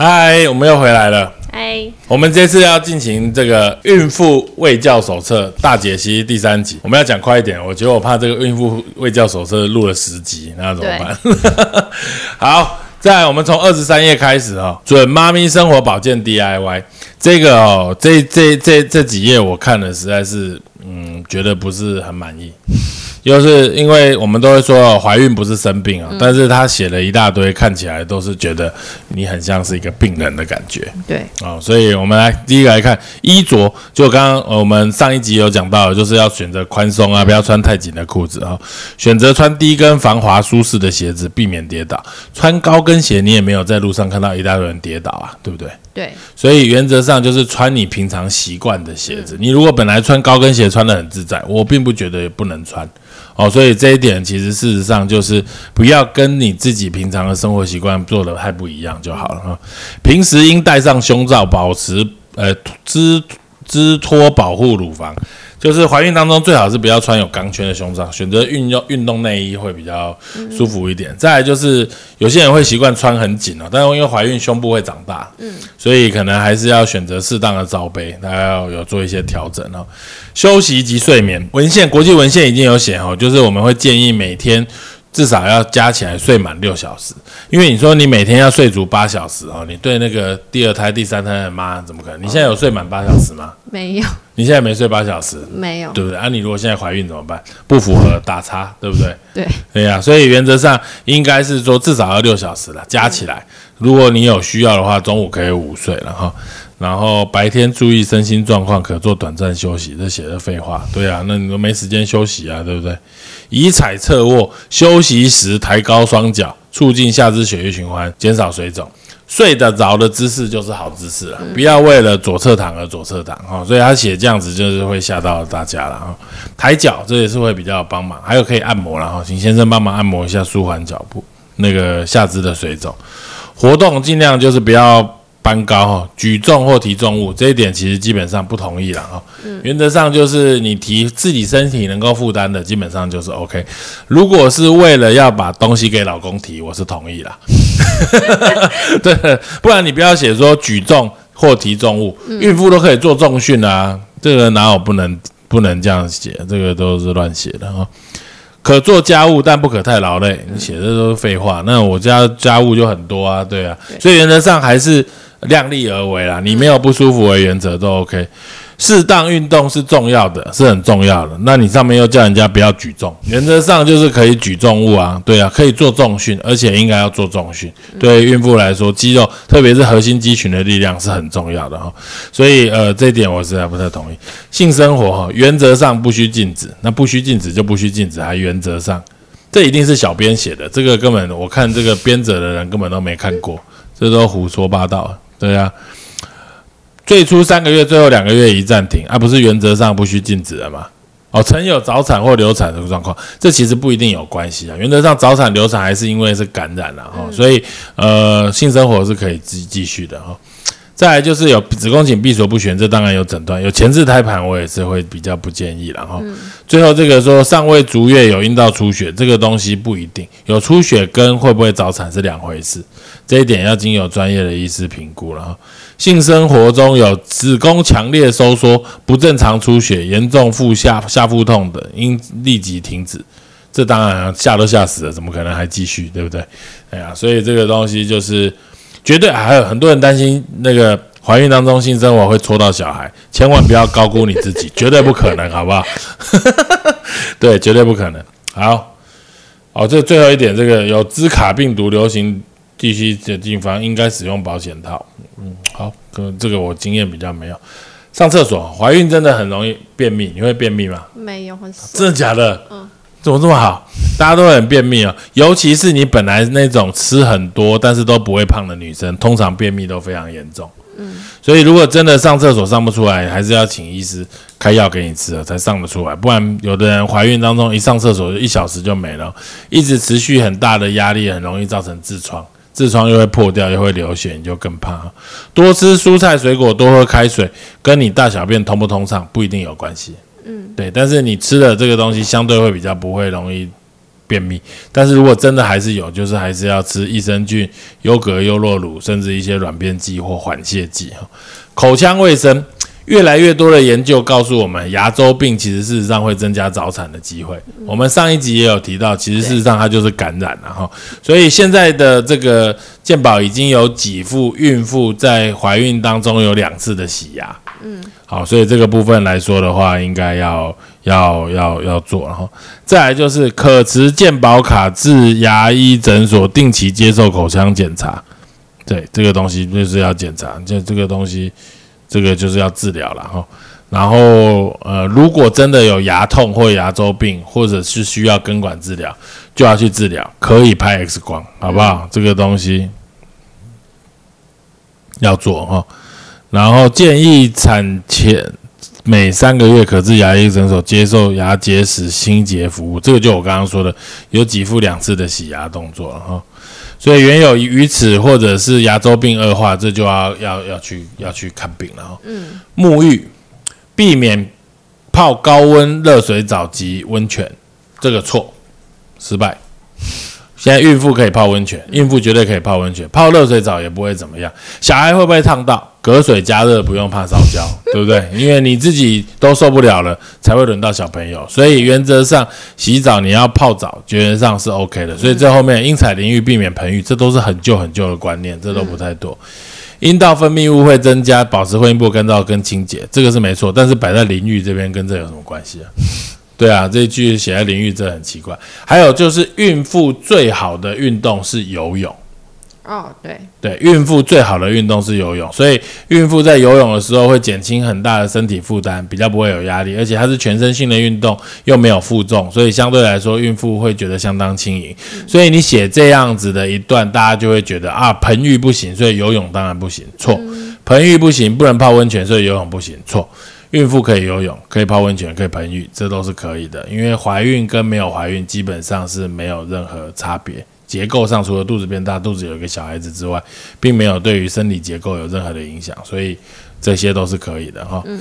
嗨，我们又回来了。嗨，我们这次要进行这个孕妇卫教手册大解析第三集，我们要讲快一点，我觉得我怕这个孕妇卫教手册录了十集，那怎么办？好，在我们从二十三页开始哦，准妈咪生活保健 DIY 这个哦，这这这这几页我看了实在是，嗯，觉得不是很满意。就是因为我们都会说怀孕不是生病啊，但是他写了一大堆，看起来都是觉得你很像是一个病人的感觉。对，哦，所以我们来第一个来看衣着，就刚刚我们上一集有讲到，就是要选择宽松啊，不要穿太紧的裤子啊，选择穿低跟防滑舒适的鞋子，避免跌倒。穿高跟鞋，你也没有在路上看到一大堆人跌倒啊，对不对？对，所以原则上就是穿你平常习惯的鞋子。你如果本来穿高跟鞋穿的很自在，我并不觉得不能穿。哦，所以这一点其实事实上就是不要跟你自己平常的生活习惯做的太不一样就好了哈。平时应戴上胸罩，保持呃支支托保护乳房。就是怀孕当中最好是不要穿有钢圈的胸罩，选择运用运动内衣会比较舒服一点。再来就是有些人会习惯穿很紧哦，但是因为怀孕胸部会长大，嗯，所以可能还是要选择适当的罩杯，大家要有做一些调整哦。休息及睡眠文献，国际文献已经有写哦，就是我们会建议每天。至少要加起来睡满六小时，因为你说你每天要睡足八小时哦，你对那个第二胎、第三胎的妈怎么可能？你现在有睡满八小时吗？没有。你现在没睡八小时？没有，对不对？啊，你如果现在怀孕怎么办？不符合打叉，对不对？对，对呀。所以原则上应该是说至少要六小时了，加起来。如果你有需要的话，中午可以午睡了哈。然后白天注意身心状况，可做短暂休息。这写的废话，对啊，那你都没时间休息啊，对不对？以踩侧卧，休息时抬高双脚，促进下肢血液循环，减少水肿。睡得着的姿势就是好姿势了，不要为了左侧躺而左侧躺哈。所以他写这样子就是会吓到大家了哈。抬脚这也是会比较帮忙，还有可以按摩了哈，请先生帮忙按摩一下，舒缓脚部那个下肢的水肿。活动尽量就是不要。搬高哈，举重或提重物这一点其实基本上不同意了哈。原则上就是你提自己身体能够负担的，基本上就是 OK。如果是为了要把东西给老公提，我是同意啦。对，不然你不要写说举重或提重物，孕妇都可以做重训啊，这个哪有不能不能这样写？这个都是乱写的哈。可做家务，但不可太劳累。你写的都是废话。那我家家务就很多啊，对啊，所以原则上还是。量力而为啦，你没有不舒服为原则都 OK。适当运动是重要的，是很重要的。那你上面又叫人家不要举重，原则上就是可以举重物啊，对啊，可以做重训，而且应该要做重训。对孕妇来说，肌肉特别是核心肌群的力量是很重要的哈。所以呃，这一点我实在不太同意。性生活哈，原则上不需禁止，那不需禁止就不需禁止，还原则上，这一定是小编写的，这个根本我看这个编者的人根本都没看过，这都胡说八道。对呀，最初三个月，最后两个月一暂停，而不是原则上不需禁止的嘛？哦，曾有早产或流产的状况，这其实不一定有关系啊。原则上早产、流产还是因为是感染了哈，所以呃，性生活是可以继继续的哈。再来就是有子宫颈闭锁不全，这当然有诊断，有前置胎盘，我也是会比较不建议了哈。最后这个说尚未足月有阴道出血，这个东西不一定有出血跟会不会早产是两回事。这一点要经由专业的医师评估了哈。性生活中有子宫强烈收缩、不正常出血、严重腹下下腹痛的，应立即停止。这当然吓都吓死了，怎么可能还继续？对不对？哎呀，所以这个东西就是绝对还有很多人担心那个怀孕当中性生活会戳到小孩，千万不要高估你自己，绝对不可能，好不好？对，绝对不可能。好，哦，这最后一点，这个 有兹卡病毒流行。地区的地方应该使用保险套。嗯，好，可能这个我经验比较没有。上厕所，怀孕真的很容易便秘，你会便秘吗？没有，很少。真的假的？嗯，怎么这么好？大家都很便秘啊，尤其是你本来那种吃很多但是都不会胖的女生，通常便秘都非常严重。嗯，所以如果真的上厕所上不出来，还是要请医师开药给你吃了才上得出来，不然有的人怀孕当中一上厕所一小时就没了，一直持续很大的压力，很容易造成痔疮。痔疮又会破掉，又会流血，你就更怕。多吃蔬菜水果，多喝开水，跟你大小便通不通畅不一定有关系。嗯，对。但是你吃的这个东西相对会比较不会容易便秘。但是如果真的还是有，就是还是要吃益生菌、优格、优酪乳，甚至一些软便剂或缓泻剂。哈，口腔卫生。越来越多的研究告诉我们，牙周病其实事实上会增加早产的机会。我们上一集也有提到，其实事实上它就是感染了哈。所以现在的这个健保已经有几副孕妇在怀孕当中有两次的洗牙。嗯，好，所以这个部分来说的话，应该要要要要做。然后再来就是可持健保卡至牙医诊所定期接受口腔检查。对，这个东西就是要检查，就这个东西。这个就是要治疗了哈，然后呃，如果真的有牙痛或牙周病，或者是需要根管治疗，就要去治疗，可以拍 X 光，好不好？这个东西要做哈，然后建议产前每三个月可至牙医诊所接受牙结石清洁服务，这个就我刚刚说的，有给付两次的洗牙动作哈。所以原有鱼此或者是牙周病恶化，这就要要要去要去看病了哈。嗯，沐浴，避免泡高温热水澡及温泉，这个错，失败。现在孕妇可以泡温泉，孕妇绝对可以泡温泉，泡热水澡也不会怎么样。小孩会不会烫到？隔水加热不用怕烧焦，对不对？因为你自己都受不了了，才会轮到小朋友。所以原则上洗澡你要泡澡，原则上是 OK 的。所以这后面因彩淋浴避免盆浴，这都是很旧很旧的观念，这都不太多。阴道分泌物会增加，保持会阴部干燥跟清洁，这个是没错。但是摆在淋浴这边跟这有什么关系啊？对啊，这句写在淋浴这很奇怪。还有就是孕妇最好的运动是游泳。哦，对对，孕妇最好的运动是游泳，所以孕妇在游泳的时候会减轻很大的身体负担，比较不会有压力，而且它是全身性的运动，又没有负重，所以相对来说孕妇会觉得相当轻盈。所以你写这样子的一段，大家就会觉得啊，盆浴不行，所以游泳当然不行，错。盆浴不行，不能泡温泉，所以游泳不行，错。孕妇可以游泳，可以泡温泉，可以盆浴，这都是可以的，因为怀孕跟没有怀孕基本上是没有任何差别。结构上，除了肚子变大、肚子有一个小孩子之外，并没有对于生理结构有任何的影响，所以这些都是可以的哈。嗯，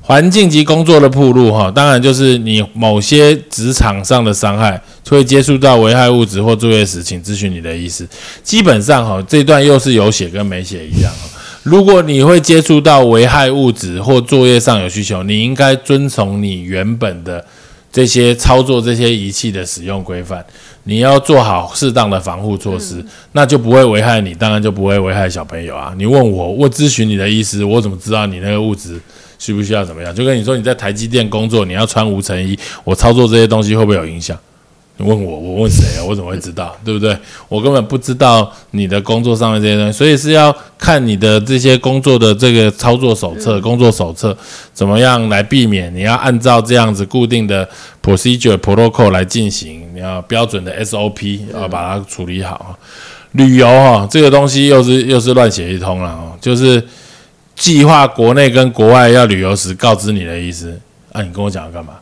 环境及工作的铺路哈，当然就是你某些职场上的伤害，会接触到危害物质或作业时，请咨询你的医师。基本上哈，这段又是有写跟没写一样。如果你会接触到危害物质或作业上有需求，你应该遵从你原本的这些操作这些仪器的使用规范。你要做好适当的防护措施，那就不会危害你，当然就不会危害小朋友啊。你问我，我咨询你的意思，我怎么知道你那个物质需不需要怎么样？就跟你说你在台积电工作，你要穿无尘衣，我操作这些东西会不会有影响？你问我，我问谁啊？我怎么会知道？对不对？我根本不知道你的工作上面这些东西，所以是要看你的这些工作的这个操作手册、工作手册怎么样来避免。你要按照这样子固定的 procedure protocol 来进行，你要标准的 SOP 要把它处理好。旅游哈，这个东西又是又是乱写一通了哦，就是计划国内跟国外要旅游时告知你的意思。啊，你跟我讲要干嘛？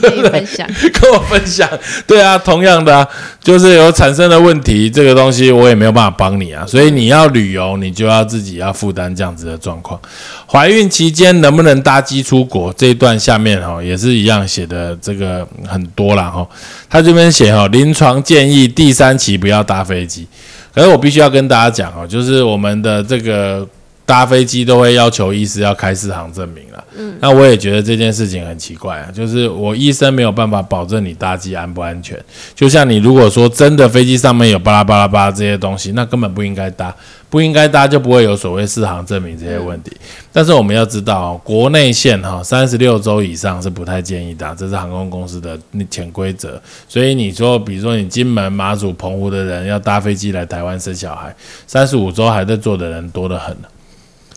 跟我分享，跟我分享，对啊，同样的，就是有产生的问题，这个东西我也没有办法帮你啊，所以你要旅游，你就要自己要负担这样子的状况。怀孕期间能不能搭机出国？这一段下面哈也是一样写的，这个很多了哈。他这边写哈，临床建议第三期不要搭飞机，可是我必须要跟大家讲哦，就是我们的这个。搭飞机都会要求医师要开四行证明了，嗯，那我也觉得这件事情很奇怪啊，就是我医生没有办法保证你搭机安不安全。就像你如果说真的飞机上面有巴拉巴拉巴拉这些东西，那根本不应该搭，不应该搭就不会有所谓四行证明这些问题。但是我们要知道，国内线哈三十六周以上是不太建议搭，这是航空公司的潜规则。所以你说，比如说你金门、马祖、澎湖的人要搭飞机来台湾生小孩，三十五周还在做的人多得很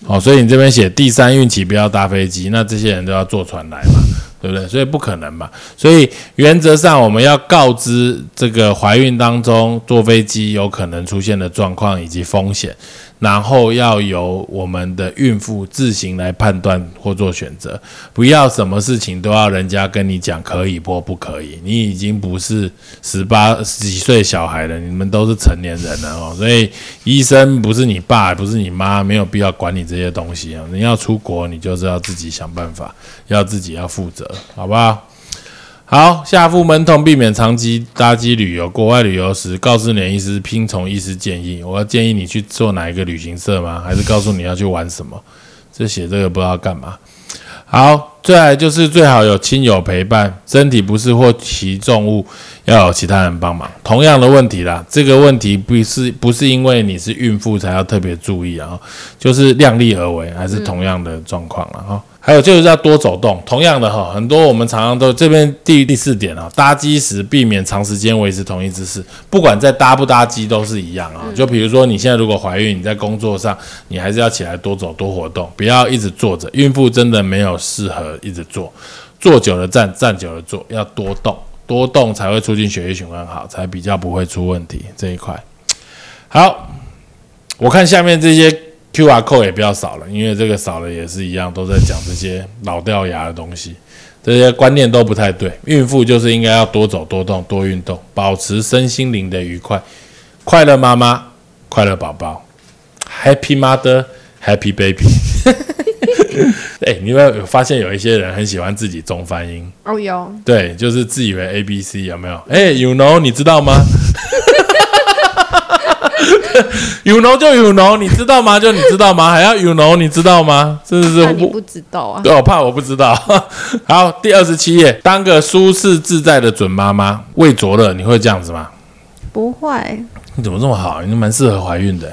哦，所以你这边写第三孕期不要搭飞机，那这些人都要坐船来嘛，对不对？所以不可能嘛。所以原则上我们要告知这个怀孕当中坐飞机有可能出现的状况以及风险。然后要由我们的孕妇自行来判断或做选择，不要什么事情都要人家跟你讲可以或不可以。你已经不是十八几岁小孩了，你们都是成年人了哦，所以医生不是你爸，不是你妈，没有必要管你这些东西啊。你要出国，你就是要自己想办法，要自己要负责，好不好？好，下腹闷痛，避免长期搭机旅游。国外旅游时，告诉你医师，听从医师建议。我要建议你去做哪一个旅行社吗？还是告诉你要去玩什么？这写这个不知道干嘛。好，再来就是最好有亲友陪伴，身体不适或其重物要有其他人帮忙。同样的问题啦，这个问题不是不是因为你是孕妇才要特别注意啊，就是量力而为，还是同样的状况了哈。还有就是要多走动，同样的哈，很多我们常常都这边第第四点啊，搭机时避免长时间维持同一姿势，不管在搭不搭机都是一样啊。就比如说你现在如果怀孕，你在工作上，你还是要起来多走多活动，不要一直坐着。孕妇真的没有适合一直坐，坐久了站，站久了坐，要多动，多动才会促进血液循环好，才比较不会出问题这一块。好，我看下面这些。Q R code 也不要少了，因为这个少了也是一样，都在讲这些老掉牙的东西，这些观念都不太对。孕妇就是应该要多走多动多运动，保持身心灵的愉快，快乐妈妈，快乐宝宝，Happy Mother，Happy Baby。哎，你有没有发现有一些人很喜欢自己中翻音？哦，有。对，就是自以为 A B C 有没有？哎，You know，你知道吗 You know 就 You know，你知道吗？就你知道吗？还要 You know，你知道吗？真的是你不知道啊？对，我 怕我不知道。好，第二十七页，当个舒适自在的准妈妈，魏卓乐，你会这样子吗？不会。你怎么这么好？你蛮适合怀孕的。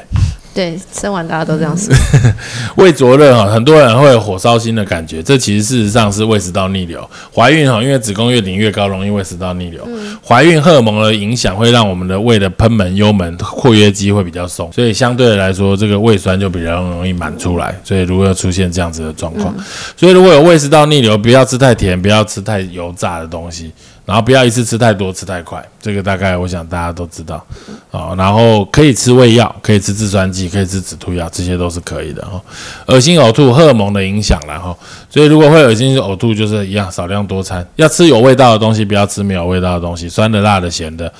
对，生完大家都这样说。胃灼热哈，很多人会有火烧心的感觉，这其实事实上是胃食道逆流。怀孕哈，因为子宫越顶越高，容易胃食道逆流。怀孕荷尔蒙的影响会让我们的胃的喷门、幽门、括约肌会比较松，所以相对的来说，这个胃酸就比较容易满出来。所以如果出现这样子的状况，所以如果有胃食道逆流，不要吃太甜，不要吃太油炸的东西。然后不要一次吃太多，吃太快，这个大概我想大家都知道啊。然后可以吃胃药，可以吃制酸剂，可以吃止吐药，这些都是可以的哈。恶心呕吐，荷尔蒙的影响然后，所以如果会恶心呕吐，就是一样少量多餐，要吃有味道的东西，不要吃没有味道的东西，酸的、辣的、咸的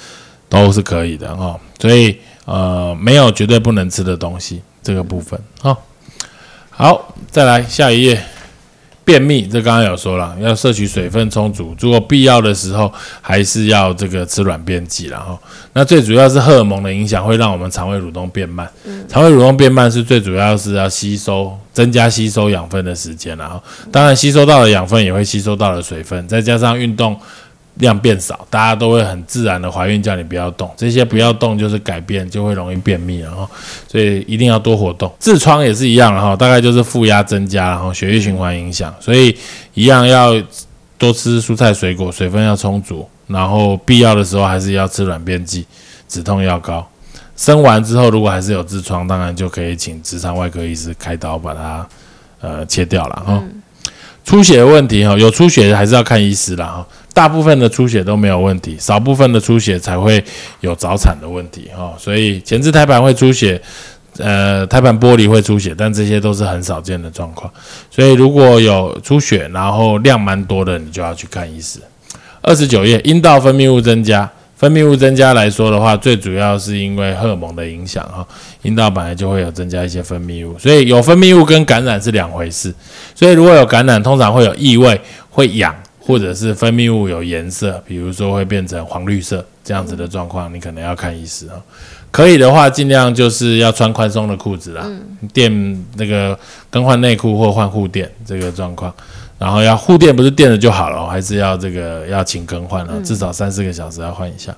都是可以的哈。所以呃，没有绝对不能吃的东西，这个部分哈。好，再来下一页。便秘，这刚刚有说了，要摄取水分充足，如果必要的时候，还是要这个吃软便剂。然后，那最主要是荷尔蒙的影响，会让我们肠胃蠕动变慢。肠胃蠕动变慢是最主要是要吸收、增加吸收养分的时间。然后，当然吸收到了养分，也会吸收到了水分，再加上运动。量变少，大家都会很自然的怀孕，叫你不要动，这些不要动就是改变，就会容易便秘，然后所以一定要多活动。痔疮也是一样，然后大概就是负压增加，然后血液循环影响，所以一样要多吃蔬菜水果，水分要充足，然后必要的时候还是要吃软便剂、止痛药膏。生完之后如果还是有痔疮，当然就可以请直肠外科医师开刀把它呃切掉了哈。出血的问题哈，有出血还是要看医师啦哈。大部分的出血都没有问题，少部分的出血才会有早产的问题哈。所以前置胎盘会出血，呃，胎盘剥离会出血，但这些都是很少见的状况。所以如果有出血，然后量蛮多的，你就要去看医师。二十九页，阴道分泌物增加，分泌物增加来说的话，最主要是因为荷尔蒙的影响哈。阴道本来就会有增加一些分泌物，所以有分泌物跟感染是两回事。所以如果有感染，通常会有异味，会痒。或者是分泌物有颜色，比如说会变成黄绿色这样子的状况，你可能要看医师啊。可以的话，尽量就是要穿宽松的裤子啦，垫那个更换内裤或换护垫这个状况。然后要护垫不是垫了就好了，还是要这个要请更换了，至少三四个小时要换一下。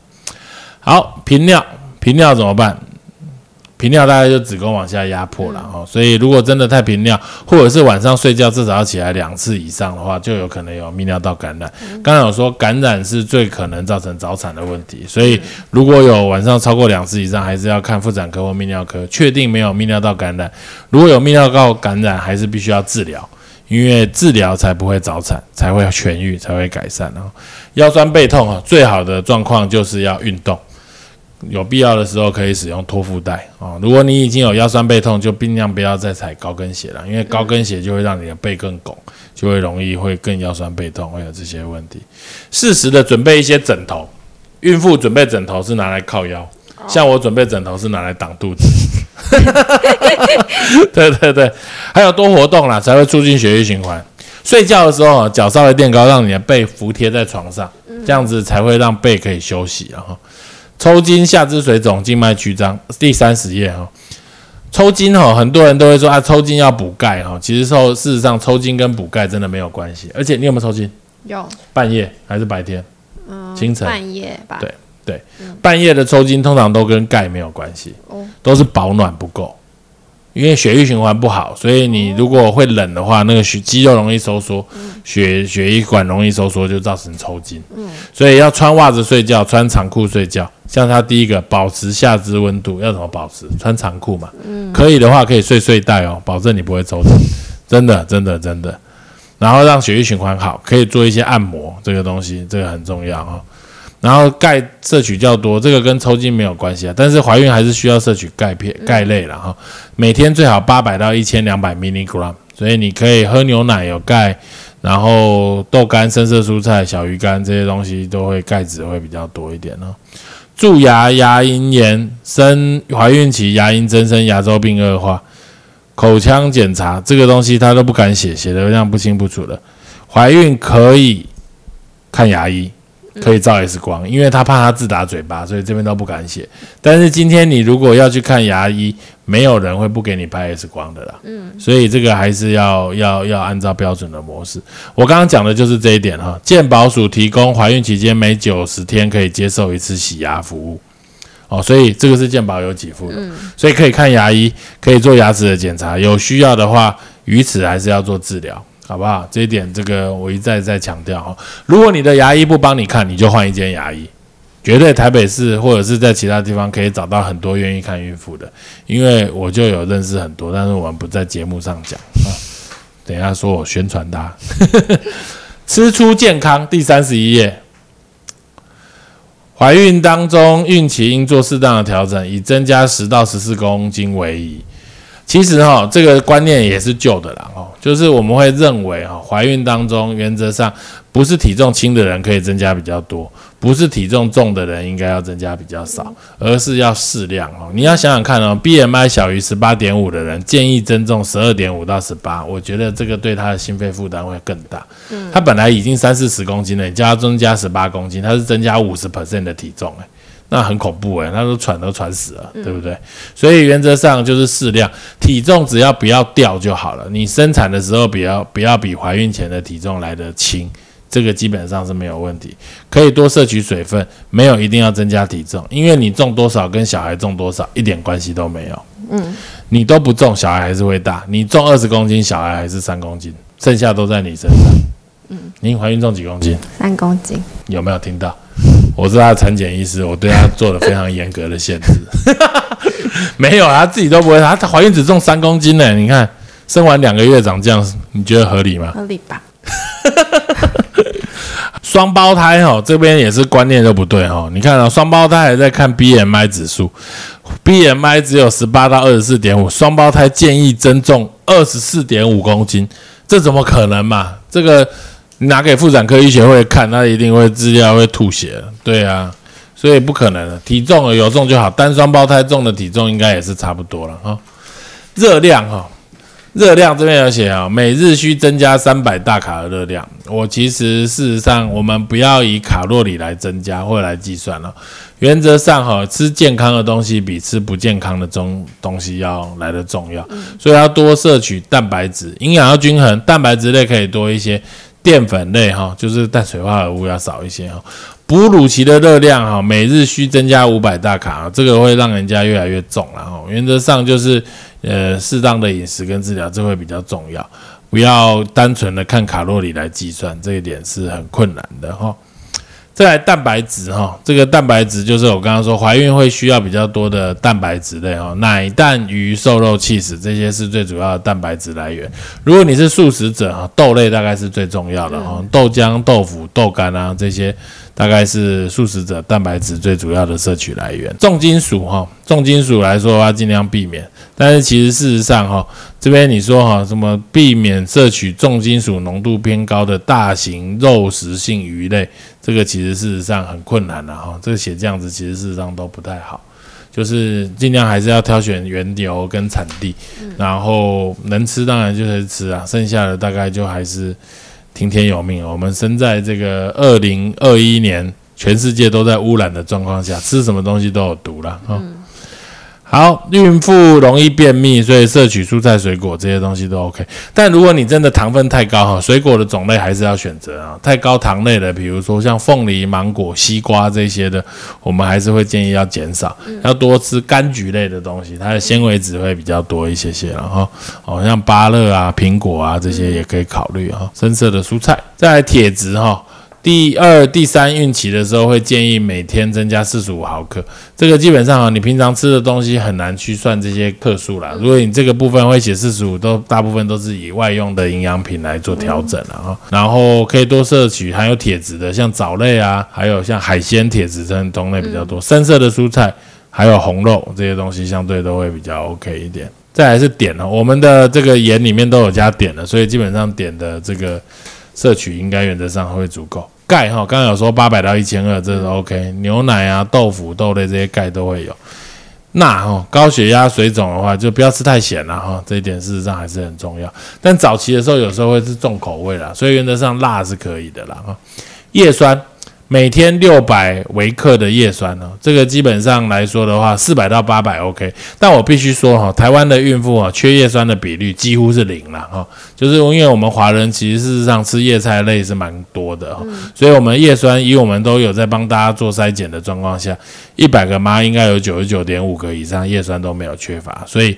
好，频尿，频尿怎么办？频尿大概就子宫往下压迫了哦，所以如果真的太频尿，或者是晚上睡觉至少要起来两次以上的话，就有可能有泌尿道感染。刚才有说感染是最可能造成早产的问题，所以如果有晚上超过两次以上，还是要看妇产科或泌尿科，确定没有泌尿道感染。如果有泌尿道感染，还是必须要治疗，因为治疗才不会早产，才会痊愈，才会改善。然后腰酸背痛啊，最好的状况就是要运动。有必要的时候可以使用托腹带啊。如果你已经有腰酸背痛，就尽量不要再踩高跟鞋了，因为高跟鞋就会让你的背更拱，就会容易会更腰酸背痛，会有这些问题。适时的准备一些枕头，孕妇准备枕头是拿来靠腰，像我准备枕头是拿来挡肚子。对对对，还有多活动啦，才会促进血液循环。睡觉的时候脚稍微垫高，让你的背服贴在床上，这样子才会让背可以休息。然后抽筋、下肢水肿、静脉曲张，第三十页哈。抽筋哈，很多人都会说啊，抽筋要补钙哈。其实说事实上抽筋跟补钙真的没有关系。而且你有没有抽筋？有，半夜还是白天？嗯，清晨半夜吧。对对，半夜的抽筋通常都跟钙没有关系，哦都是保暖不够。因为血液循环不好，所以你如果会冷的话，那个血肌肉容易收缩，血血液管容易收缩，就造成抽筋。所以要穿袜子睡觉，穿长裤睡觉。像他第一个，保持下肢温度，要怎么保持？穿长裤嘛。可以的话，可以睡睡袋哦，保证你不会抽筋。真的，真的，真的。然后让血液循环好，可以做一些按摩，这个东西这个很重要哦。然后钙摄取较多，这个跟抽筋没有关系啊，但是怀孕还是需要摄取钙片、钙类了哈。每天最好八百到一千两百 milligram，所以你可以喝牛奶有钙，然后豆干、深色蔬菜、小鱼干这些东西都会钙质会比较多一点哦。蛀牙、牙龈炎、生怀孕期牙龈增生、牙周病恶化、口腔检查这个东西他都不敢写，写的这样不清不楚的。怀孕可以看牙医，可以照 X 光，因为他怕他自打嘴巴，所以这边都不敢写。但是今天你如果要去看牙医，没有人会不给你拍 X 光的啦。嗯，所以这个还是要要要按照标准的模式。我刚刚讲的就是这一点哈。健保署提供怀孕期间每九十天可以接受一次洗牙服务。哦，所以这个是健保有给付的，所以可以看牙医，可以做牙齿的检查，有需要的话，于此还是要做治疗。好不好？这一点，这个我一再再强调哈。如果你的牙医不帮你看，你就换一间牙医。绝对台北市或者是在其他地方可以找到很多愿意看孕妇的，因为我就有认识很多，但是我们不在节目上讲啊。等一下说我宣传他。吃出健康第三十一页，怀孕当中孕期应做适当的调整，以增加十到十四公斤为宜。其实哈，这个观念也是旧的啦哦，就是我们会认为哈，怀孕当中原则上不是体重轻的人可以增加比较多，不是体重重的人应该要增加比较少，而是要适量哦。你要想想看哦，BMI 小于十八点五的人建议增重十二点五到十八，我觉得这个对他的心肺负担会更大。嗯，他本来已经三四十公斤了，你叫他增加十八公斤，他是增加五十 percent 的体重哎。那很恐怖诶，那都喘都喘死了，对不对？所以原则上就是适量，体重只要不要掉就好了。你生产的时候不要不要比怀孕前的体重来得轻，这个基本上是没有问题。可以多摄取水分，没有一定要增加体重，因为你重多少跟小孩重多少一点关系都没有。嗯，你都不重，小孩还是会大。你重二十公斤，小孩还是三公斤，剩下都在你身上。嗯，你怀孕重几公斤？三公斤。有没有听到？我是他的产检医师，我对他做了非常严格的限制。没有，他自己都不会。她怀孕只重三公斤呢，你看生完两个月长这样，你觉得合理吗？合理吧？双胞胎哈，这边也是观念都不对哈。你看啊，双胞胎还在看 BMI 指数，BMI 只有十八到二十四点五，双胞胎建议增重二十四点五公斤，这怎么可能嘛？这个。拿给妇产科医学会看，他一定会资料会吐血，对啊，所以不可能的。体重有重就好，单双胞胎重的体重应该也是差不多了哈。热量哈，热量这边有写啊，每日需增加三百大卡的热量。我其实事实上，我们不要以卡路里来增加或来计算了。原则上哈，吃健康的东西比吃不健康的中东西要来的重要，所以要多摄取蛋白质，营养要均衡，蛋白质类可以多一些。淀粉类哈，就是碳水化合物要少一些哈。哺乳期的热量哈，每日需增加五百大卡，这个会让人家越来越重了哈。原则上就是呃适当的饮食跟治疗，这会比较重要，不要单纯的看卡路里来计算，这一点是很困难的哈。再来蛋白质哈，这个蛋白质就是我刚刚说怀孕会需要比较多的蛋白质类哈，奶、蛋、鱼、瘦肉、气死这些是最主要的蛋白质来源。如果你是素食者哈，豆类大概是最重要的哈，豆浆、豆腐、豆干啊这些。大概是素食者蛋白质最主要的摄取来源。重金属哈，重金属来说的话，尽量避免。但是其实事实上哈，这边你说哈，什么避免摄取重金属浓度偏高的大型肉食性鱼类，这个其实事实上很困难的哈。这个写这样子，其实事实上都不太好。就是尽量还是要挑选原油跟产地，然后能吃当然就是吃啊，剩下的大概就还是。听天由命，我们生在这个二零二一年，全世界都在污染的状况下，吃什么东西都有毒了啊。好，孕妇容易便秘，所以摄取蔬菜水果这些东西都 OK。但如果你真的糖分太高哈，水果的种类还是要选择啊。太高糖类的，比如说像凤梨、芒果、西瓜这些的，我们还是会建议要减少，要多吃柑橘类的东西，它的纤维质会比较多一些些。然后，哦，像芭乐啊、苹果啊这些也可以考虑啊。深色的蔬菜，再来铁质哈。第二、第三孕期的时候，会建议每天增加四十五毫克。这个基本上啊，你平常吃的东西很难去算这些克数啦。如果你这个部分会写四十五，都大部分都是以外用的营养品来做调整了啊。然后可以多摄取含有铁质的，像藻类啊，还有像海鲜，铁质这种类比较多。深色的蔬菜，还有红肉这些东西，相对都会比较 OK 一点。再来是碘了，我们的这个盐里面都有加碘的，所以基本上碘的这个。摄取应该原则上会足够，钙哈，刚刚有说八百到一千二，这是 OK。牛奶啊、豆腐、豆类这些钙都会有。钠哈，高血压、水肿的话就不要吃太咸了哈，这一点事实上还是很重要。但早期的时候有时候会是重口味啦，所以原则上辣是可以的啦哈。叶酸。每天六百微克的叶酸哦，这个基本上来说的话，四百到八百 OK。但我必须说哈，台湾的孕妇啊，缺叶酸的比率几乎是零了哈。就是因为我们华人其实事实上吃叶菜类是蛮多的哈，所以我们叶酸以我们都有在帮大家做筛检的状况下，一百个妈应该有九十九点五个以上叶酸都没有缺乏，所以。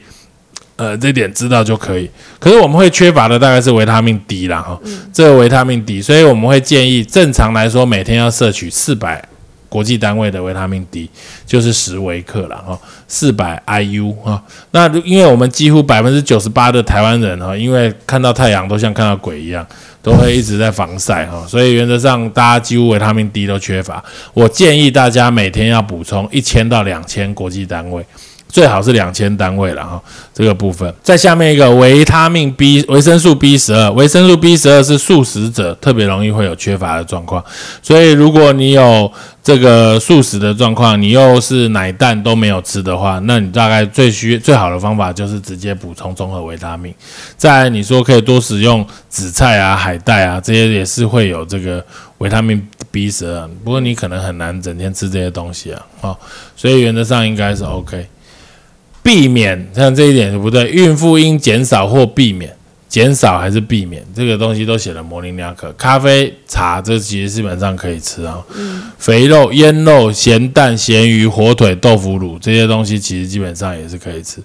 呃，这点知道就可以。可是我们会缺乏的大概是维他命 D 啦，哈，这个维他命 D，所以我们会建议正常来说每天要摄取四百国际单位的维他命 D，就是十微克了，哈，四百 IU 哈。那因为我们几乎百分之九十八的台湾人哈，因为看到太阳都像看到鬼一样，都会一直在防晒哈，所以原则上大家几乎维他命 D 都缺乏。我建议大家每天要补充一千到两千国际单位。最好是两千单位了哈，这个部分。在下面一个维他命 B，维生素 B 十二，维生素 B 十二是素食者特别容易会有缺乏的状况，所以如果你有这个素食的状况，你又是奶蛋都没有吃的话，那你大概最需最好的方法就是直接补充综合维他命。再你说可以多使用紫菜啊、海带啊，这些也是会有这个维他命 B 十二，不过你可能很难整天吃这些东西啊，哦，所以原则上应该是 OK。避免像这一点就不对，孕妇应减少或避免，减少还是避免，这个东西都写的模棱两可。咖啡、茶这其实基本上可以吃啊。肥肉、腌肉、咸蛋、咸鱼、火腿、豆腐乳这些东西其实基本上也是可以吃。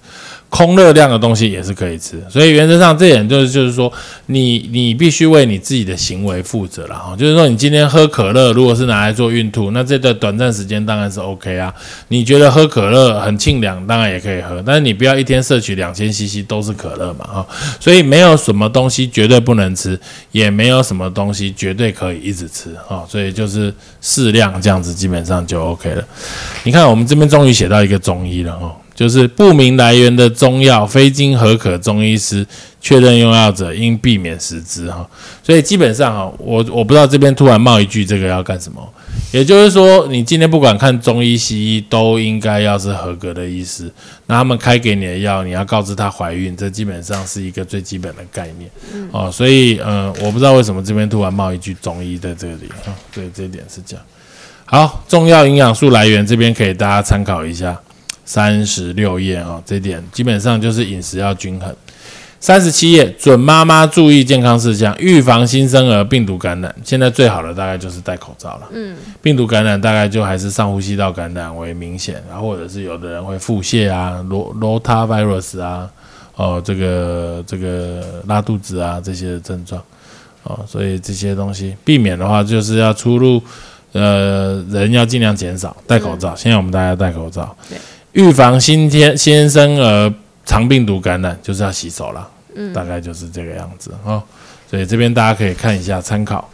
空热量的东西也是可以吃，所以原则上这点就是就是说，你你必须为你自己的行为负责了哈。就是说，你今天喝可乐，如果是拿来做孕吐，那这段短暂时间当然是 OK 啊。你觉得喝可乐很清凉，当然也可以喝，但是你不要一天摄取两千 CC 都是可乐嘛哈。所以没有什么东西绝对不能吃，也没有什么东西绝对可以一直吃啊。所以就是适量这样子，基本上就 OK 了。你看，我们这边终于写到一个中医了哈。就是不明来源的中药，非经核可中医师确认用药者，应避免食之哈。所以基本上哈，我我不知道这边突然冒一句，这个要干什么？也就是说，你今天不管看中医西医，都应该要是合格的医师。那他们开给你的药，你要告知他怀孕，这基本上是一个最基本的概念哦。所以嗯，我不知道为什么这边突然冒一句中医在这里哈。对，这一点是这样。好，重要营养素来源这边可以大家参考一下。三十六页啊，这点基本上就是饮食要均衡。三十七页，准妈妈注意健康事项，预防新生儿病毒感染。现在最好的大概就是戴口罩了。嗯，病毒感染大概就还是上呼吸道感染为明显，然后或者是有的人会腹泻啊，罗罗他 virus 啊，哦，这个这个拉肚子啊这些症状，哦，所以这些东西避免的话，就是要出入。呃，人要尽量减少戴口罩。现在我们大家戴口罩对，预防新天新生儿肠病毒感染，就是要洗手了。嗯，大概就是这个样子哦。所以这边大家可以看一下参考。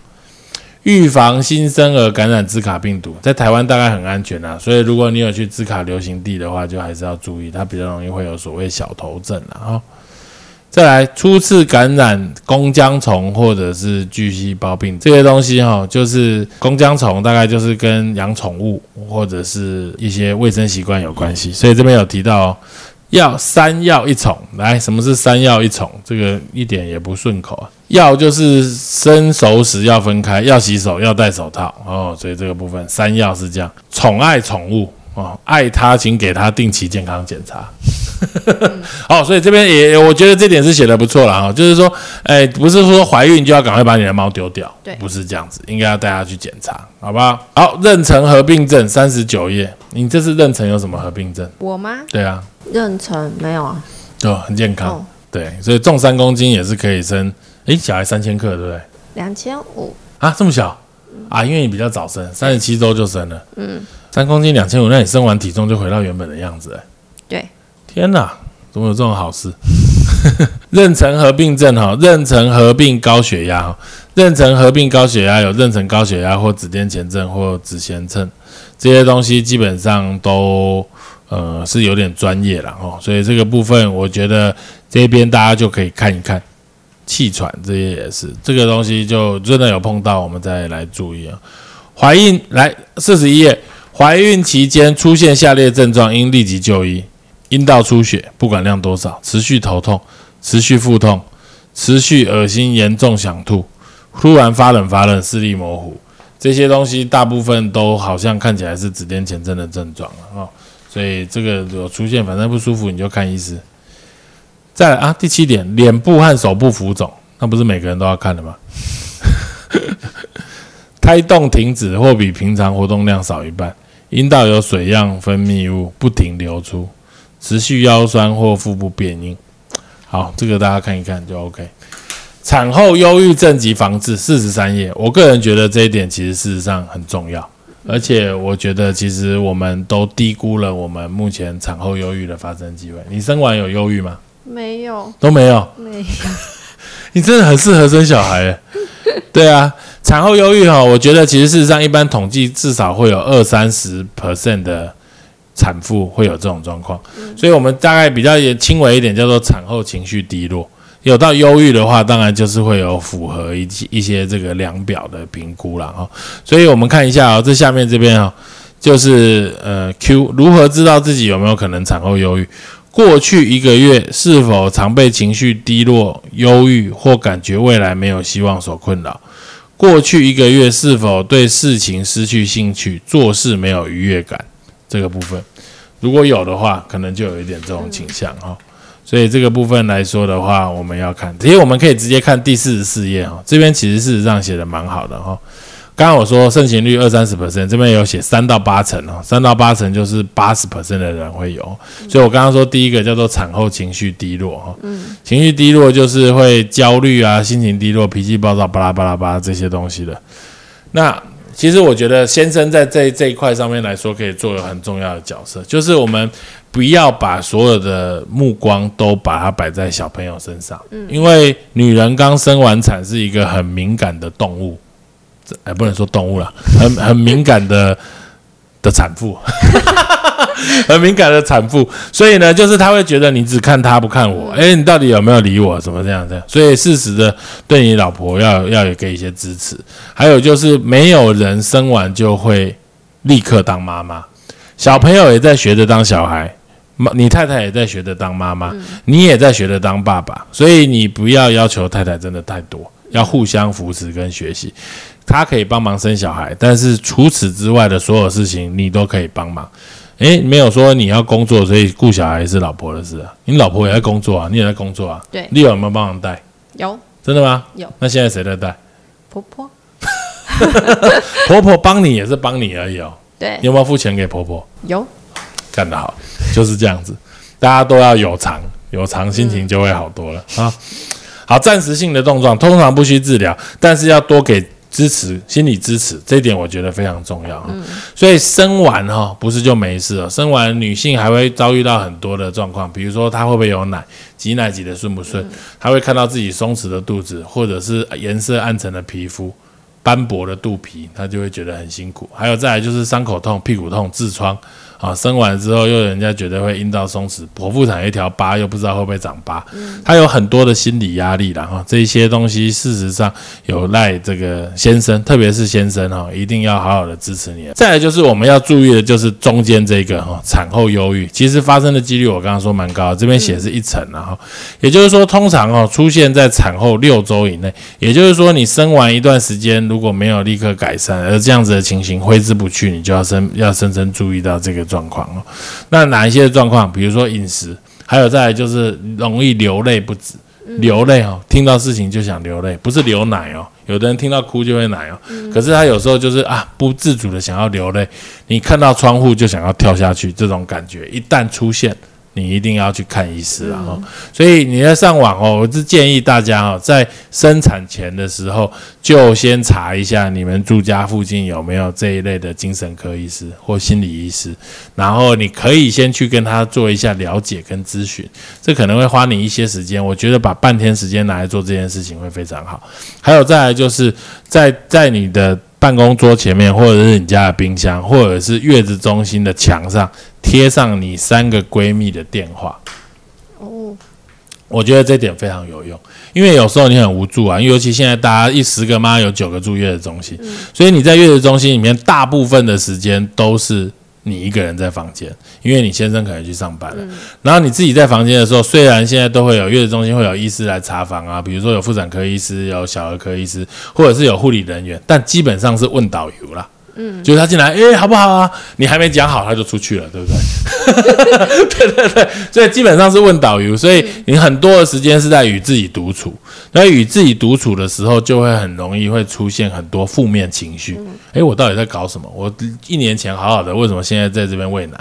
预防新生儿感染兹卡病毒，在台湾大概很安全啊。所以如果你有去兹卡流行地的话，就还是要注意，它比较容易会有所谓小头症啦哈。再来，初次感染弓浆虫或者是巨细胞病这些东西哈，就是弓浆虫大概就是跟养宠物或者是一些卫生习惯有关系。所以这边有提到、哦，要三要一宠。来，什么是三要一宠？这个一点也不顺口啊。要就是生熟时要分开，要洗手，要戴手套哦。所以这个部分三要是这样。宠爱宠物哦，爱他，请给他定期健康检查。哦，所以这边也我觉得这点是写的不错了啊，就是说，哎，不是说怀孕就要赶快把你的猫丢掉，对不是这样子，应该要带它去检查，好不好？好，妊娠合并症三十九页，你这次妊娠有什么合并症？我吗？对啊，妊娠没有啊？就很健康，哦，对，所以重三公斤也是可以生，诶，小孩三千克，对不对？两千五，啊，这么小啊？因为你比较早生，三十七周就生了，嗯，三公斤两千五，那你生完体重就回到原本的样子、哎对，天哪，怎么有这种好事？妊娠合并症哈，妊娠合并高血压哈，妊娠合并高血压有妊娠高血压或子癫前症或子痫症这些东西，基本上都呃是有点专业了哦，所以这个部分我觉得这边大家就可以看一看。气喘这些也是这个东西，就真的有碰到，我们再来注意啊。怀孕来四十一页，怀孕期间出现下列症状，应立即就医：阴道出血，不管量多少，持续头痛，持续腹痛，持续恶心，严重想吐，突然发冷发冷，视力模糊，这些东西大部分都好像看起来是子痫前症的症状了哦。所以这个有出现，反正不舒服你就看医师。再来啊，第七点，脸部和手部浮肿，那不是每个人都要看的吗？胎动停止或比平常活动量少一半，阴道有水样分泌物不停流出，持续腰酸或腹部变硬。好，这个大家看一看就 OK。产后忧郁症及防治，四十三页。我个人觉得这一点其实事实上很重要，而且我觉得其实我们都低估了我们目前产后忧郁的发生机会。你生完有忧郁吗？没有，都没有。没有，你真的很适合生小孩耶。对啊，产后忧郁哈，我觉得其实事实上一般统计至少会有二三十 percent 的产妇会有这种状况，所以我们大概比较也轻微一点叫做产后情绪低落。有到忧郁的话，当然就是会有符合一一些这个量表的评估了哈。所以我们看一下哦，这下面这边哦，就是呃 Q 如何知道自己有没有可能产后忧郁？过去一个月是否常被情绪低落、忧郁或感觉未来没有希望所困扰？过去一个月是否对事情失去兴趣、做事没有愉悦感？这个部分，如果有的话，可能就有一点这种倾向哈、所以这个部分来说的话，我们要看，其实我们可以直接看第四十四页哈，这边其实事实上写的蛮好的哈、刚刚我说盛行率二三十 percent，这边有写三到八成哦，三到八成就是八十 percent 的人会有，所以我刚刚说第一个叫做产后情绪低落哈，情绪低落就是会焦虑啊，心情低落，脾气暴躁，巴拉巴拉巴拉这些东西的。那其实我觉得先生在这这一块上面来说，可以做个很重要的角色，就是我们不要把所有的目光都把它摆在小朋友身上，因为女人刚生完产是一个很敏感的动物，这哎不能说动物了，很很敏感的的产妇，很敏感的产妇，所以呢，就是他会觉得你只看他不看我，哎，你到底有没有理我？怎么这样这样？所以适时的对你老婆要要有给一些支持，还有就是没有人生完就会立刻当妈妈，小朋友也在学着当小孩。妈，你太太也在学着当妈妈，你也在学着当爸爸，所以你不要要求太太真的太多，要互相扶持跟学习。她可以帮忙生小孩，但是除此之外的所有事情你都可以帮忙。诶，没有说你要工作，所以顾小孩是老婆的事啊。你老婆也在工作啊，你也在工作啊。对你有没有帮忙带？有真的吗？有。那现在谁在带？婆婆，婆婆帮你也是帮你而已哦。对你，有没有付钱给婆婆？有干得好，就是这样子，大家都要有偿，有偿心情就会好多了啊。好，暂时性的症状通常不需治疗，但是要多给支持、心理支持，这一点我觉得非常重要。所以生完哈不是就没事了，生完女性还会遭遇到很多的状况，比如说她会不会有奶，挤奶挤得顺不顺，她会看到自己松弛的肚子，或者是颜色暗沉的皮肤。斑驳的肚皮，她就会觉得很辛苦。还有再来就是伤口痛、屁股痛、痔疮啊，生完之后又人家觉得会阴道松弛，剖腹产一条疤又不知道会不会长疤，他有很多的心理压力然后这些东西事实上有赖这个先生，特别是先生哈，一定要好好的支持你。再来就是我们要注意的就是中间这个哈，产后忧郁，其实发生的几率我刚刚说蛮高，这边写是一层然后，也就是说通常哦出现在产后六周以内，也就是说你生完一段时间。如果没有立刻改善，而这样子的情形挥之不去，你就要深要深深注意到这个状况哦。那哪一些状况？比如说饮食，还有再来就是容易流泪不止，流泪哦，听到事情就想流泪，不是流奶哦。有的人听到哭就会奶哦，可是他有时候就是啊不自主的想要流泪，你看到窗户就想要跳下去，这种感觉一旦出现。你一定要去看医师啊！哈，所以你在上网哦，我是建议大家哦，在生产前的时候就先查一下你们住家附近有没有这一类的精神科医师或心理医师，然后你可以先去跟他做一下了解跟咨询，这可能会花你一些时间。我觉得把半天时间拿来做这件事情会非常好。还有再来就是在在你的。办公桌前面，或者是你家的冰箱，或者是月子中心的墙上，贴上你三个闺蜜的电话。哦，我觉得这点非常有用，因为有时候你很无助啊，尤其现在大家一十个妈有九个住月子中心，所以你在月子中心里面，大部分的时间都是。你一个人在房间，因为你先生可能去上班了。然后你自己在房间的时候，虽然现在都会有月子中心会有医师来查房啊，比如说有妇产科医师、有小儿科医师，或者是有护理人员，但基本上是问导游啦。嗯，就是他进来，哎，好不好啊？你还没讲好，他就出去了，对不对？对对对，所以基本上是问导游，所以你很多的时间是在与自己独处。那与自己独处的时候，就会很容易会出现很多负面情绪。哎，我到底在搞什么？我一年前好好的，为什么现在在这边喂奶？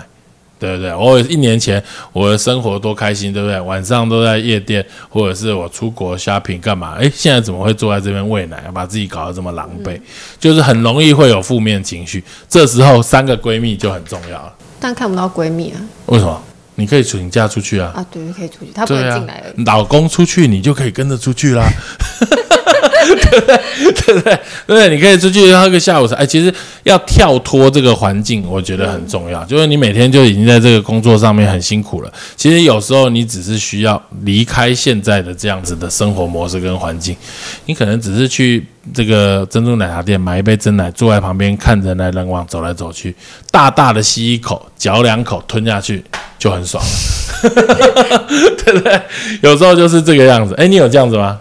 对不对？我一年前我的生活多开心，对不对？晚上都在夜店，或者是我出国 shopping 干嘛？哎，现在怎么会坐在这边喂奶，把自己搞得这么狼狈？就是很容易会有负面情绪。这时候三个闺蜜就很重要了。但看不到闺蜜啊？为什么？你可以请假出去啊？啊，对，可以出去，他不能进来了。老公出去，你就可以跟着出去啦。对不对？对不对？对，你可以出去喝个下午茶。哎，其实要跳脱这个环境，我觉得很重要。就是你每天就已经在这个工作上面很辛苦了。其实有时候你只是需要离开现在的这样子的生活模式跟环境。你可能只是去这个珍珠奶茶店买一杯真奶，坐在旁边看人来人往，走来走去，大大的吸一口，嚼两口，吞下去就很爽了。对不对？有时候就是这个样子。哎，你有这样子吗？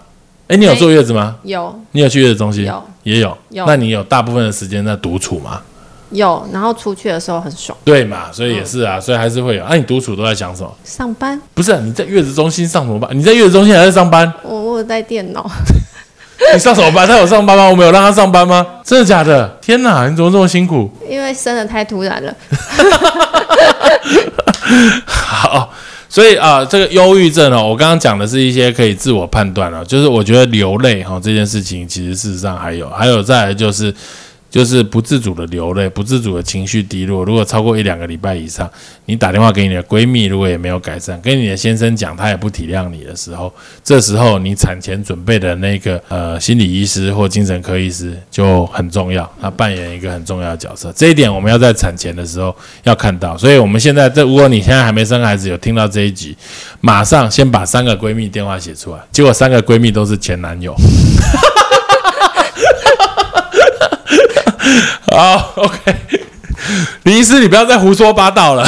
哎，你有坐月子吗？有。你有去月子中心？有，也有。有。那你有大部分的时间在独处吗？有，然后出去的时候很爽。对嘛，所以也是啊，所以还是会有。那你独处都在想什么？上班。不是，你在月子中心上什么班？你在月子中心还在上班？我我在电脑。你上什么班？他有上班吗？我没有让他上班吗？真的假的？天哪，你怎么这么辛苦？因为生的太突然了。好。所以啊，这个忧郁症呢，我刚刚讲的是一些可以自我判断了，就是我觉得流泪哈这件事情，其实事实上还有，还有再来就是。就是不自主的流泪，不自主的情绪低落。如果超过一两个礼拜以上，你打电话给你的闺蜜，如果也没有改善，跟你的先生讲，他也不体谅你的时候，这时候你产前准备的那个呃心理医师或精神科医师就很重要，他扮演一个很重要的角色。这一点我们要在产前的时候要看到。所以我们现在这，如果你现在还没生孩子，有听到这一集，马上先把三个闺蜜电话写出来。结果三个闺蜜都是前男友。好，OK，李医师，你不要再胡说八道了。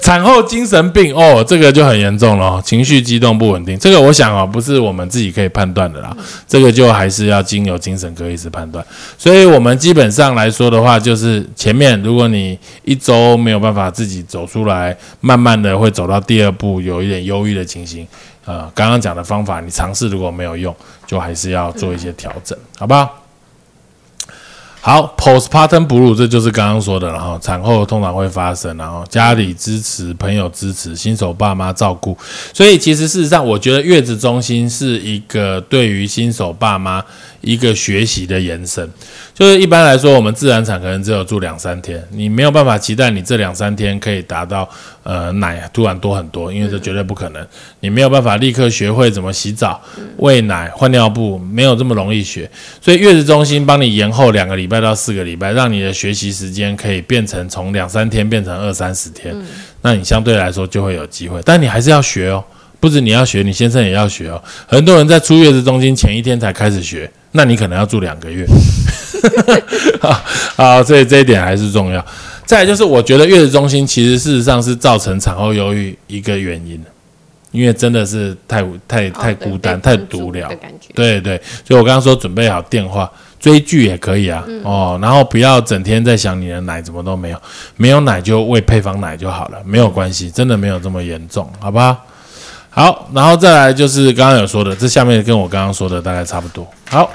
产后精神病哦，这个就很严重了，情绪激动不稳定。这个我想啊，不是我们自己可以判断的啦，这个就还是要经由精神科医师判断。所以，我们基本上来说的话，就是前面如果你一周没有办法自己走出来，慢慢的会走到第二步，有一点忧郁的情形。呃，刚刚讲的方法你尝试如果没有用，就还是要做一些调整，好不好？好，postpartum 哺乳这就是刚刚说的，然后产后通常会发生，然后家里支持、朋友支持、新手爸妈照顾，所以其实事实上，我觉得月子中心是一个对于新手爸妈一个学习的延伸。就是一般来说，我们自然产可能只有住两三天，你没有办法期待你这两三天可以达到呃奶突然多很多，因为这绝对不可能。你没有办法立刻学会怎么洗澡、喂奶、换尿布，没有这么容易学。所以月子中心帮你延后两个礼拜到四个礼拜，让你的学习时间可以变成从两三天变成二三十天，那你相对来说就会有机会。但你还是要学哦。不止你要学，你先生也要学哦。很多人在出月子中心前一天才开始学，那你可能要住两个月。啊，所以这一点还是重要。再来就是，我觉得月子中心其实事实上是造成产后忧郁一个原因，因为真的是太太太孤单、太独了。对对，所以我刚刚说准备好电话、追剧也可以啊。哦，然后不要整天在想你的奶怎么都没有，没有奶就喂配方奶就好了，没有关系，真的没有这么严重，好不好？好，然后再来就是刚刚有说的，这下面跟我刚刚说的大概差不多。好，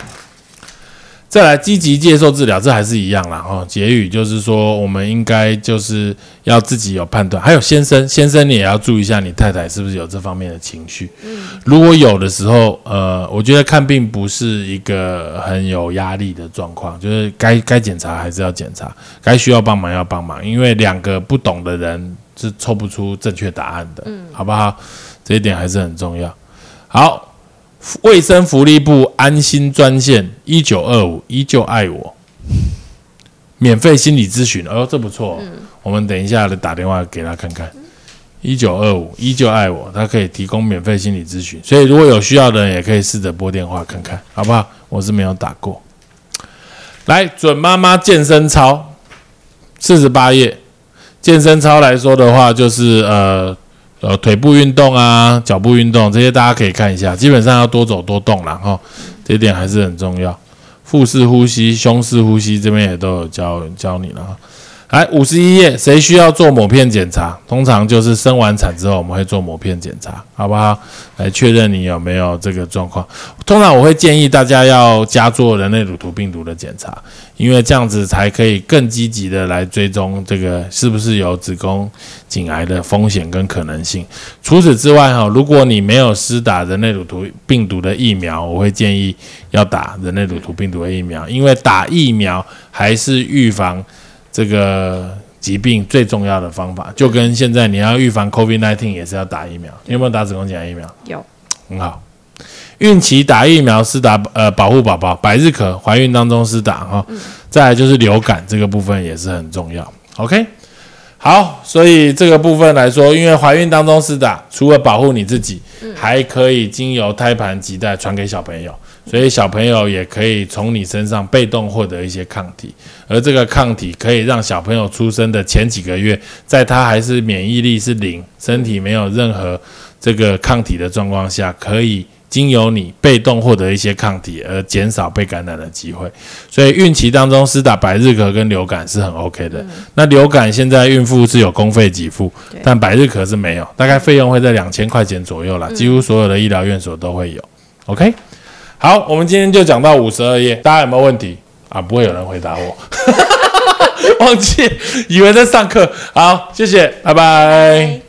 再来积极接受治疗，这还是一样啦。哦。结语就是说，我们应该就是要自己有判断。还有先生，先生你也要注意一下，你太太是不是有这方面的情绪。嗯，如果有的时候，呃，我觉得看病不是一个很有压力的状况，就是该该检查还是要检查，该需要帮忙要帮忙，因为两个不懂的人是抽不出正确答案的。嗯，好不好？这一点还是很重要。好，卫生福利部安心专线一九二五，依旧爱我，免费心理咨询。哦，这不错。我们等一下来打电话给他看看。一九二五，依旧爱我，他可以提供免费心理咨询。所以如果有需要的人，也可以试着拨电话看看，好不好？我是没有打过。来，准妈妈健身操，四十八页。健身操来说的话，就是呃。呃，腿部运动啊，脚部运动这些大家可以看一下，基本上要多走多动了哈，这一点还是很重要。腹式呼吸、胸式呼吸这边也都有教教你了哈。来五十一页，谁需要做抹片检查？通常就是生完产之后，我们会做抹片检查，好不好？来确认你有没有这个状况。通常我会建议大家要加做人类乳头病毒的检查，因为这样子才可以更积极的来追踪这个是不是有子宫颈癌的风险跟可能性。除此之外，哈，如果你没有施打人类乳头病毒的疫苗，我会建议要打人类乳头病毒的疫苗，因为打疫苗还是预防。这个疾病最重要的方法，就跟现在你要预防 COVID-19 也是要打疫苗。你有没有打子宫颈癌疫苗？有，很好。孕期打疫苗是打呃保护宝宝，百日咳怀孕当中是打哈。再来就是流感这个部分也是很重要。OK，好，所以这个部分来说，因为怀孕当中是打，除了保护你自己，还可以经由胎盘脐带传给小朋友。所以小朋友也可以从你身上被动获得一些抗体，而这个抗体可以让小朋友出生的前几个月，在他还是免疫力是零，身体没有任何这个抗体的状况下，可以经由你被动获得一些抗体，而减少被感染的机会。所以孕期当中施打百日咳跟流感是很 OK 的。那流感现在孕妇是有公费给付，但百日咳是没有，大概费用会在两千块钱左右了，几乎所有的医疗院所都会有。OK。好，我们今天就讲到五十二页，大家有没有问题啊？不会有人回答我，忘记，以为在上课。好，谢谢，拜拜。